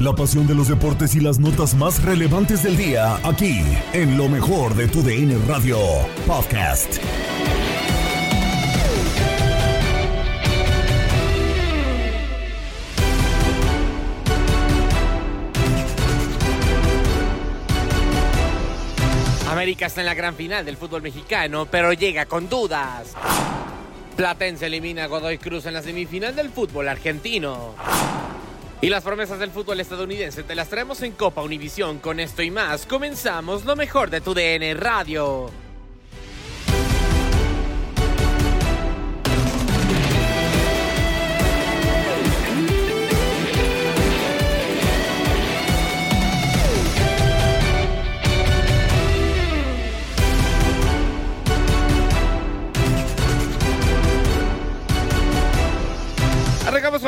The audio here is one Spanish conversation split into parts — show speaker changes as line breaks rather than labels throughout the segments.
La pasión de los deportes y las notas más relevantes del día, aquí, en lo mejor de tu DN Radio Podcast.
América está en la gran final del fútbol mexicano, pero llega con dudas. Platense elimina a Godoy Cruz en la semifinal del fútbol argentino. Y las promesas del fútbol estadounidense te las traemos en Copa Univisión. Con esto y más, comenzamos lo mejor de tu DN Radio.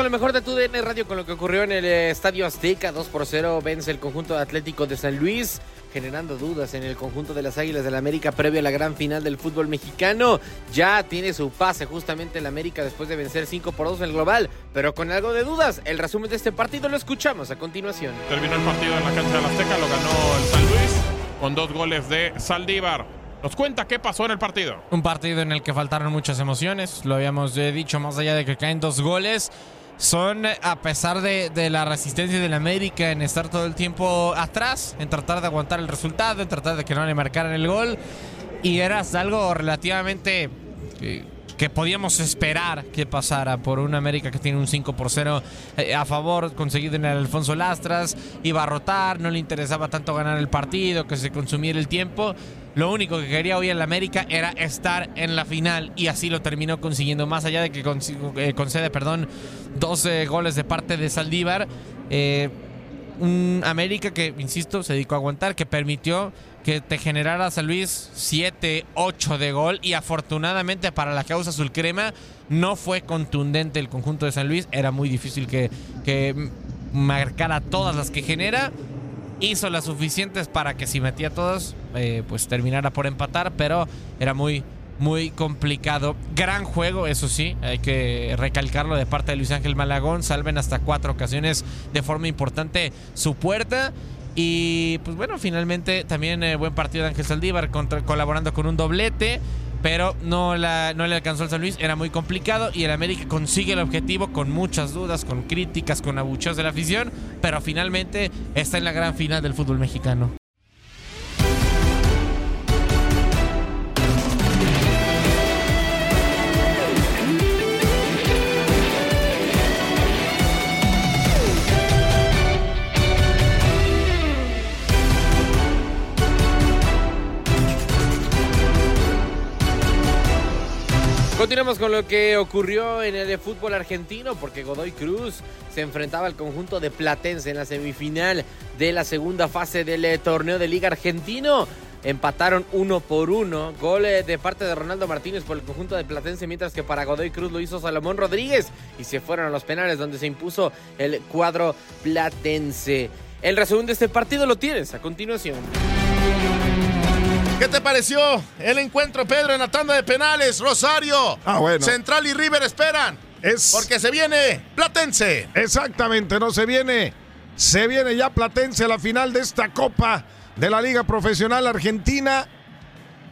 Lo mejor de tu DN Radio con lo que ocurrió en el eh, Estadio Azteca. 2 por 0 vence el conjunto Atlético de San Luis, generando dudas en el conjunto de las Águilas del la América previo a la gran final del fútbol mexicano. Ya tiene su pase justamente el América después de vencer 5 por 2 en el global, pero con algo de dudas. El resumen de este partido lo escuchamos a continuación.
Terminó el partido en la cancha de la Azteca, lo ganó el San Luis con dos goles de Saldívar. Nos cuenta qué pasó en el partido.
Un partido en el que faltaron muchas emociones, lo habíamos eh, dicho, más allá de que caen dos goles. Son, a pesar de, de la resistencia del América en estar todo el tiempo atrás, en tratar de aguantar el resultado, en tratar de que no le marcaran el gol. Y era algo relativamente eh, que podíamos esperar que pasara por un América que tiene un 5 por 0 eh, a favor, conseguido en el Alfonso Lastras. Iba a rotar, no le interesaba tanto ganar el partido, que se consumiera el tiempo. Lo único que quería hoy en la América era estar en la final y así lo terminó consiguiendo. Más allá de que eh, concede, perdón, 12 goles de parte de Saldívar. eh, un América que, insisto, se dedicó a aguantar, que permitió que te generara San Luis 7, 8 de gol y afortunadamente para la causa azul crema no fue contundente el conjunto de San Luis. Era muy difícil que, que marcara todas las que genera hizo las suficientes para que si metía todas, eh, pues terminara por empatar, pero era muy, muy complicado. Gran juego, eso sí, hay que recalcarlo de parte de Luis Ángel Malagón. Salven hasta cuatro ocasiones de forma importante su puerta. Y pues bueno, finalmente también eh, buen partido de Ángel Saldívar colaborando con un doblete. Pero no, la, no le alcanzó al San Luis, era muy complicado y el América consigue el objetivo con muchas dudas, con críticas, con abucheos de la afición, pero finalmente está en la gran final del fútbol mexicano. Continuamos con lo que ocurrió en el fútbol argentino, porque Godoy Cruz se enfrentaba al conjunto de Platense en la semifinal de la segunda fase del eh, torneo de Liga Argentino. Empataron uno por uno. Gol eh, de parte de Ronaldo Martínez por el conjunto de Platense, mientras que para Godoy Cruz lo hizo Salomón Rodríguez. Y se fueron a los penales, donde se impuso el cuadro platense. El resumen de este partido lo tienes a continuación.
¿Qué te pareció el encuentro, Pedro, en la tanda de penales? Rosario,
Ah, bueno.
Central y River esperan.
Es
Porque se viene Platense.
exactamente, no se viene. Se viene ya Platense a la final de esta Copa de la Liga Profesional Argentina.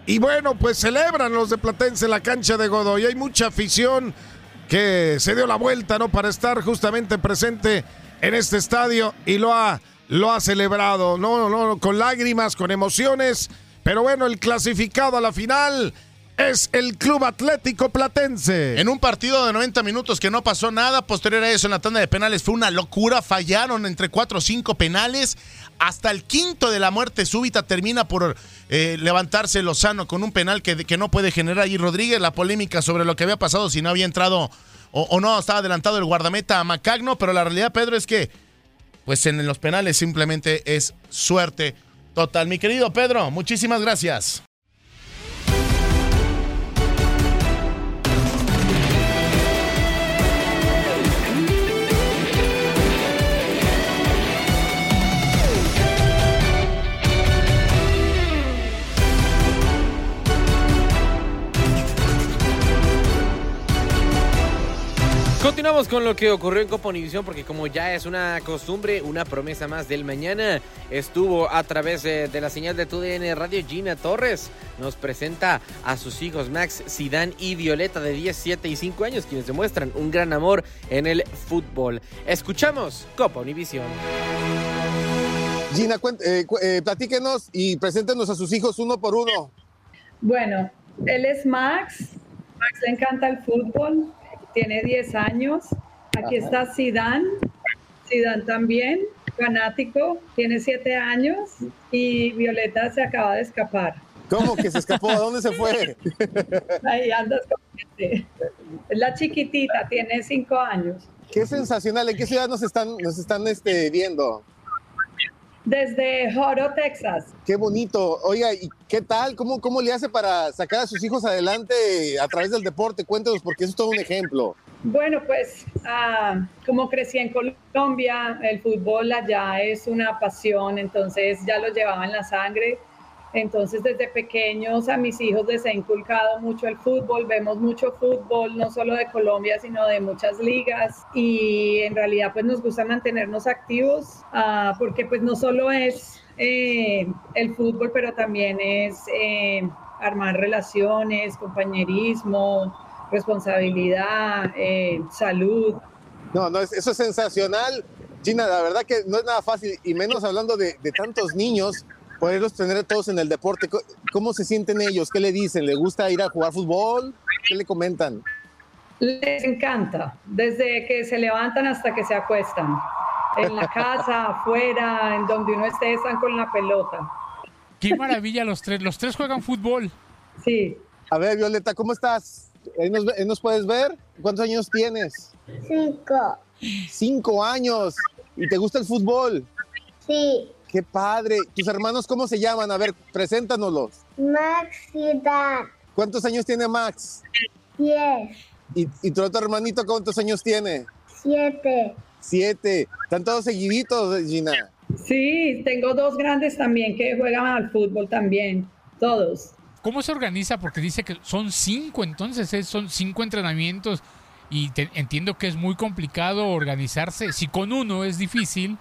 Y bueno, pues celebran los de Platense en la cancha de Godoy. Hay mucha afición que se dio la vuelta, ¿no? Para estar justamente presente en este estadio y lo ha, lo ha celebrado, ¿no? no, con lágrimas, con emociones. Pero bueno, el clasificado a la final es el Club Atlético Platense.
En un partido de 90 minutos que no pasó nada, posterior a eso en la tanda de penales fue una locura, fallaron entre 4 o 5 penales, hasta el quinto de la muerte súbita termina por eh, levantarse Lozano con un penal que, no puede generar allí Rodríguez, la polémica sobre lo que había pasado si no había entrado o, o no estaba adelantado el guardameta a Macagno, pero la realidad Pedro es que pues en los penales simplemente es suerte total. Mi querido Pedro, muchísimas gracias.
Continuamos con lo que ocurrió en Copa Univisión porque como ya es una costumbre, una promesa más del mañana, estuvo a través de, de la señal de TUDN Radio Gina Torres. Nos presenta a sus hijos Max, Sidán y Violeta de 10, 7 y 5 años, quienes demuestran un gran amor en el fútbol. Escuchamos Copa Univisión.
Gina, eh, cu- eh, platíquenos y preséntenos a sus hijos uno por uno.
Bueno, él es Max. Max le encanta el fútbol. Tiene 10 años. Aquí está Sidán. Sidán también, fanático. Tiene 7 años. Y Violeta se acaba de escapar.
¿Cómo que se escapó? ¿A dónde se fue?
Ahí andas con gente. Es la chiquitita, tiene 5 años.
Qué sensacional. ¿En qué ciudad nos están, nos están este, viendo?
Desde Joro, Texas.
Qué bonito. Oiga, ¿y qué tal? ¿Cómo, ¿Cómo le hace para sacar a sus hijos adelante a través del deporte? Cuéntenos, porque eso es todo un ejemplo.
Bueno, pues ah, como crecí en Colombia, el fútbol allá es una pasión, entonces ya lo llevaba en la sangre. Entonces desde pequeños a mis hijos les he inculcado mucho el fútbol, vemos mucho fútbol, no solo de Colombia, sino de muchas ligas y en realidad pues nos gusta mantenernos activos ah, porque pues no solo es eh, el fútbol, pero también es eh, armar relaciones, compañerismo, responsabilidad, eh, salud.
No, no, es- eso es sensacional. Gina, la verdad que no es nada fácil, y menos hablando de, de tantos niños, poderlos tener todos en el deporte. ¿Cómo se sienten ellos? ¿Qué le dicen? ¿Le gusta ir a jugar fútbol? ¿Qué le comentan?
Les encanta, desde que se levantan hasta que se acuestan. En la casa, afuera, en donde uno esté, están con la pelota.
Qué maravilla los tres. Los tres juegan fútbol.
Sí.
A ver, Violeta, ¿cómo estás? ¿Ahí nos, ve- ahí nos puedes ver? ¿Cuántos años tienes?
Cinco.
Cinco años. ¿Y te gusta el fútbol?
Sí.
Qué padre. ¿Tus hermanos cómo se llaman? A ver, preséntanoslos.
Max y Dan.
¿Cuántos años tiene Max?
Diez.
¿Y, y tu otro hermanito cuántos años tiene?
Siete.
Siete. Están todos seguiditos, Gina.
Sí, tengo dos grandes también que juegan al fútbol también, todos.
¿Cómo se organiza? Porque dice que son cinco, entonces ¿eh? son cinco entrenamientos y te- entiendo que es muy complicado organizarse. Si con uno es difícil,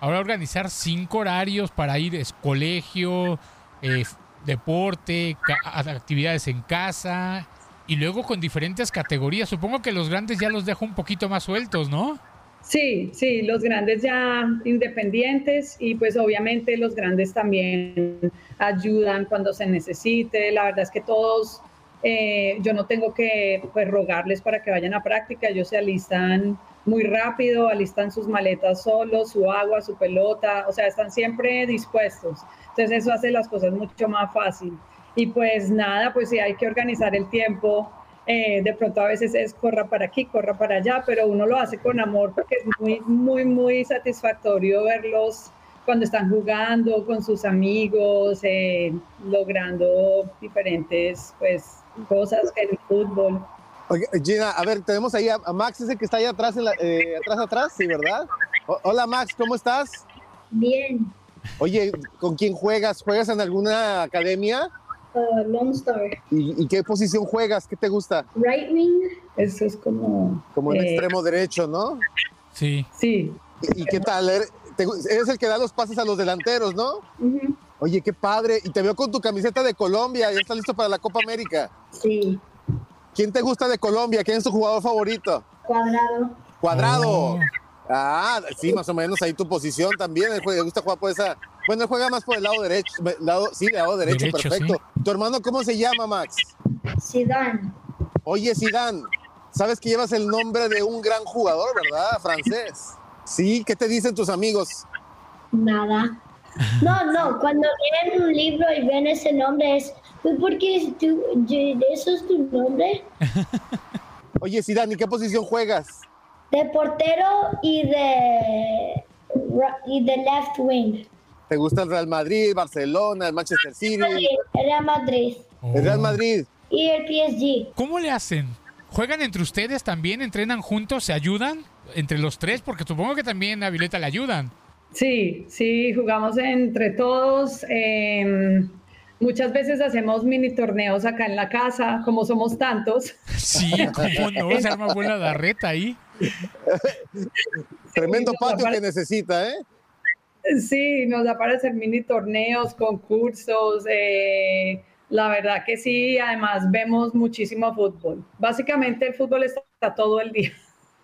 ahora organizar cinco horarios para ir es colegio, eh, deporte, actividades en casa y luego con diferentes categorías. Supongo que los grandes ya los dejo un poquito más sueltos, ¿no?
Sí, sí, los grandes ya independientes y pues obviamente los grandes también ayudan cuando se necesite. La verdad es que todos, eh, yo no tengo que pues, rogarles para que vayan a práctica, ellos se alistan muy rápido, alistan sus maletas solos, su agua, su pelota, o sea, están siempre dispuestos. Entonces eso hace las cosas mucho más fácil. Y pues nada, pues sí hay que organizar el tiempo Eh, de pronto a veces es corra para aquí, corra para allá, pero uno lo hace con amor porque es muy, muy, muy satisfactorio verlos cuando están jugando con sus amigos, eh, logrando diferentes pues, cosas en el fútbol.
Oye, Gina, a ver, tenemos ahí a, a Max, ese que está ahí atrás, en la- eh, atrás, atrás, sí, ¿verdad? O- hola Max, ¿cómo estás?
Bien.
Oye, ¿con quién juegas? ¿Juegas en alguna academia?
Uh, Lone Star.
¿Y, y qué posición juegas? ¿Qué te gusta?
Right wing.
Eso es como...
Como en
eh,
extremo derecho, ¿no?
Sí.
Sí.
¿Y, y qué tal? ¿Eres te gu- eres el que da los pases a los delanteros, ¿no?
Ujú.
Oye, qué padre. Y te veo con tu camiseta de Colombia. ¿Ya estás listo para la Copa América?
Sí.
¿Quién te gusta de Colombia? ¿Quién es tu jugador favorito?
Cuadrado.
Cuadrado. Ah, sí, más o menos ahí tu posición también. Él juega- le gusta jugar por esa. Bueno, él juega más por el lado derecho. Lado, sí, lado derecho,
Derecho,
perfecto. ¿Tu hermano cómo se llama, Max?
Zidane.
Oye, Zidane, sabes que llevas el nombre de un gran jugador, ¿verdad? Francés. Sí, ¿qué te dicen tus amigos?
Nada. No, no, cuando leen un libro y ven ese nombre es, "Pues, ¿por qué es tu- eso es tu nombre?
Oye, Zidane, ¿y qué posición juegas?
De portero y de, y de left wing.
¿Te gusta el Real Madrid, Barcelona, el Manchester City,
Real Madrid
el Real Madrid?
y el PSG.
¿Cómo le hacen? ¿Juegan entre ustedes también? ¿Entrenan juntos? ¿Se ayudan? Entre los tres, porque supongo que también a Violeta le ayudan.
Sí, sí, jugamos entre todos. eh, muchas veces hacemos mini torneos acá en la casa, como somos tantos.
Sí, ¿cómo no? Se arma buena darreta ahí.
Tremendo
Sí,
patio
aparte-
que necesita, ¿eh?
Sí, nos da para hacer mini torneos, concursos. eh, la verdad que sí, además vemos muchísimo fútbol. Básicamente el fútbol está todo el día.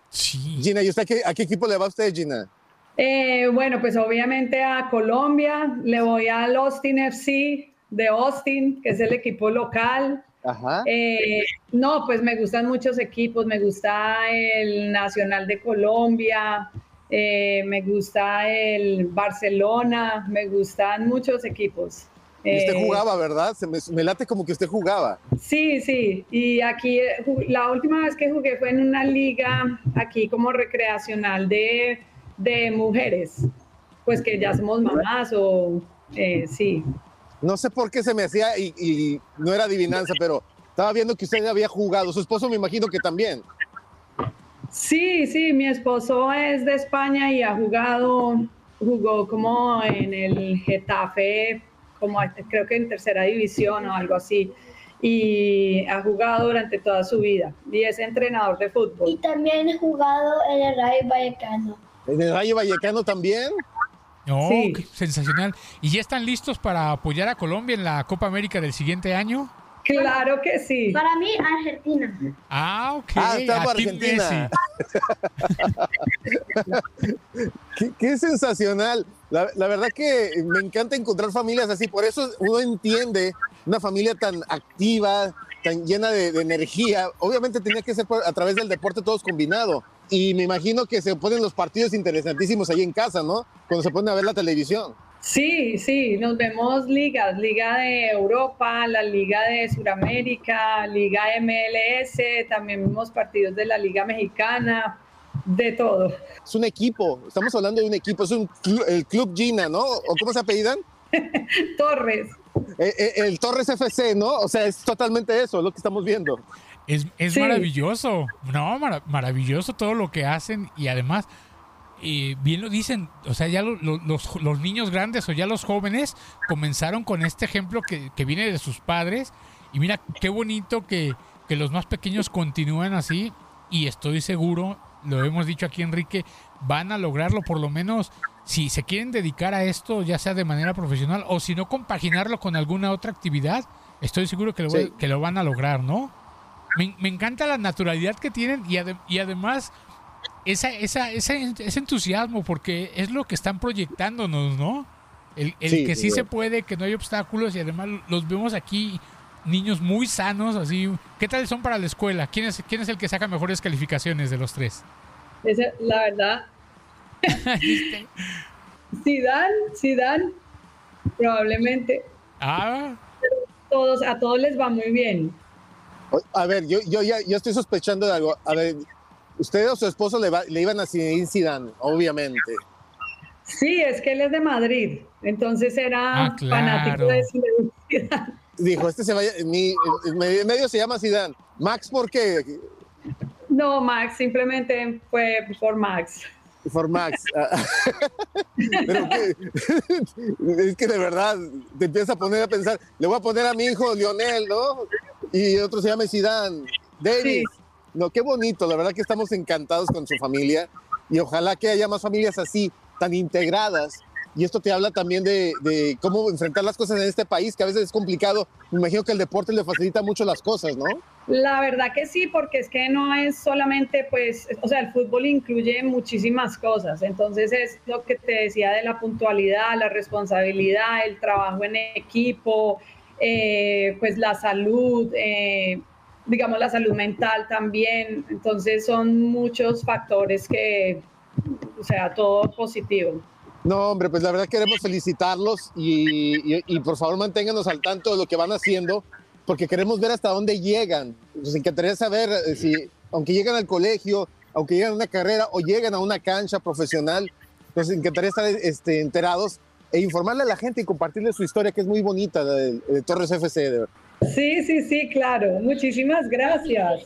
Sí.
Gina, ¿y usted a qué, a qué equipo le va usted, Gina?
Eh, bueno, pues obviamente a Colombia, le voy al Austin FC de Austin, que es el equipo local.
Ajá.
Eh, no, pues me gustan muchos equipos, me gusta el Nacional de Colombia, eh, me gusta el Barcelona, me gustan muchos equipos.
Y usted
Eh,
jugaba, ¿verdad? Se me, me late como que usted jugaba.
Sí, sí, y aquí la última vez que jugué fue en una liga aquí como recreacional de, de mujeres, pues que ya somos mamás o eh, sí.
No sé por qué se me hacía y, y no era adivinanza, pero estaba viendo que usted había jugado. Su esposo me imagino que también.
Sí, sí, mi esposo es de España y ha jugado, jugó como en el Getafe, como creo que en tercera división o algo así, y ha jugado durante toda su vida y es entrenador de
Y
fútbol.
también he jugado en el Rayo Vallecano.
¿En el Rayo Vallecano también?
No,
Sí.
qué sensacional. ¿Y ya están listos para apoyar a Colombia en la Copa América del siguiente año?
Claro que sí.
Para mí, Argentina.
Ah, ok.
Ah, estamos Argentina. Qué, qué sensacional. La, la verdad que me encanta encontrar familias así. Por eso uno entiende una familia tan activa, tan llena de, de energía. Obviamente tenía que ser por- a través del deporte todos combinado. Y me imagino que se ponen los partidos interesantísimos ahí en casa, ¿no? Cuando se ponen a ver la televisión.
Sí, sí, nos vemos ligas, Liga de Europa, la Liga de Sudamérica, Liga MLS, también vemos partidos de la Liga Mexicana, de todo.
Es un equipo. Estamos hablando de un equipo. Es un el Club Gina, ¿no? ¿O cómo se apellidan?
Torres.
Eh, eh, el Torres FC, ¿no? O sea, es totalmente eso, lo que estamos viendo.
Es, es
Sí.
maravilloso. No, mara- maravilloso todo lo que hacen y además, eh, bien lo dicen, o sea, ya lo- lo- los, los niños grandes o ya los jóvenes comenzaron con este ejemplo que, que viene de sus padres y mira qué bonito que, que los más pequeños continúen así y estoy seguro, lo hemos dicho aquí Enrique, van a lograrlo por lo menos si se quieren dedicar a esto, ya sea de manera profesional o si no compaginarlo con alguna otra actividad, estoy seguro que lo,
Sí.
que lo van a lograr, ¿no? Me, me encanta la naturalidad que tienen y, ade- y además esa, esa, ese, ese entusiasmo, porque es lo que están proyectándonos, ¿no? El, el
Sí,
que sí
sí.
se puede, que no hay obstáculos y además los vemos aquí, niños muy sanos, así. ¿Qué tal son para la escuela? ¿Quién es, quién es el que saca mejores calificaciones de los tres?
Esa- la verdad. Zidane, Zidane, probablemente
ah,
todos, a todos les va muy bien.
A ver, yo, yo ya yo estoy sospechando de algo. A ver, usted o su esposo le, va- le iban a Zinedine Zidane, obviamente.
Sí, es que él es de Madrid, entonces era
Ah, claro.
fanático de Zinedine Zidane.
Dijo, este se vaya, mi, medio medio se llama Zidane. Max, ¿por qué?
No, Max, simplemente fue por Max.
Por Max. Ah, Pero que- es que de verdad te empieza a poner a pensar, le voy a poner a mi hijo Lionel, ¿no? Y otro se llama Zidane, David. No, qué bonito, la verdad que estamos encantados con su familia y ojalá que haya más familias así, tan integradas. Y esto te habla también de, cómo enfrentar las cosas en este país, que a veces es complicado. Me imagino que el deporte le facilita mucho las cosas, ¿no?
La verdad que sí, porque es que no es solamente, pues, o sea, el fútbol incluye muchísimas cosas. Entonces es lo que te decía de la puntualidad, la responsabilidad, el trabajo en equipo, eh, pues la salud, eh, digamos la salud mental también. Entonces son muchos factores que, o sea, todo positivo.
No, hombre, pues la verdad queremos felicitarlos y, por favor manténganos al tanto de lo que van haciendo, porque queremos ver hasta dónde llegan. Nos encantaría saber eh, si, aunque llegan al colegio, aunque llegan a una carrera o llegan a una cancha profesional, nos encantaría estar este, enterados e informarle a la gente y compartirle su historia, que es muy bonita, de, de Torres FC. de.
Sí, sí, sí, claro. Muchísimas gracias.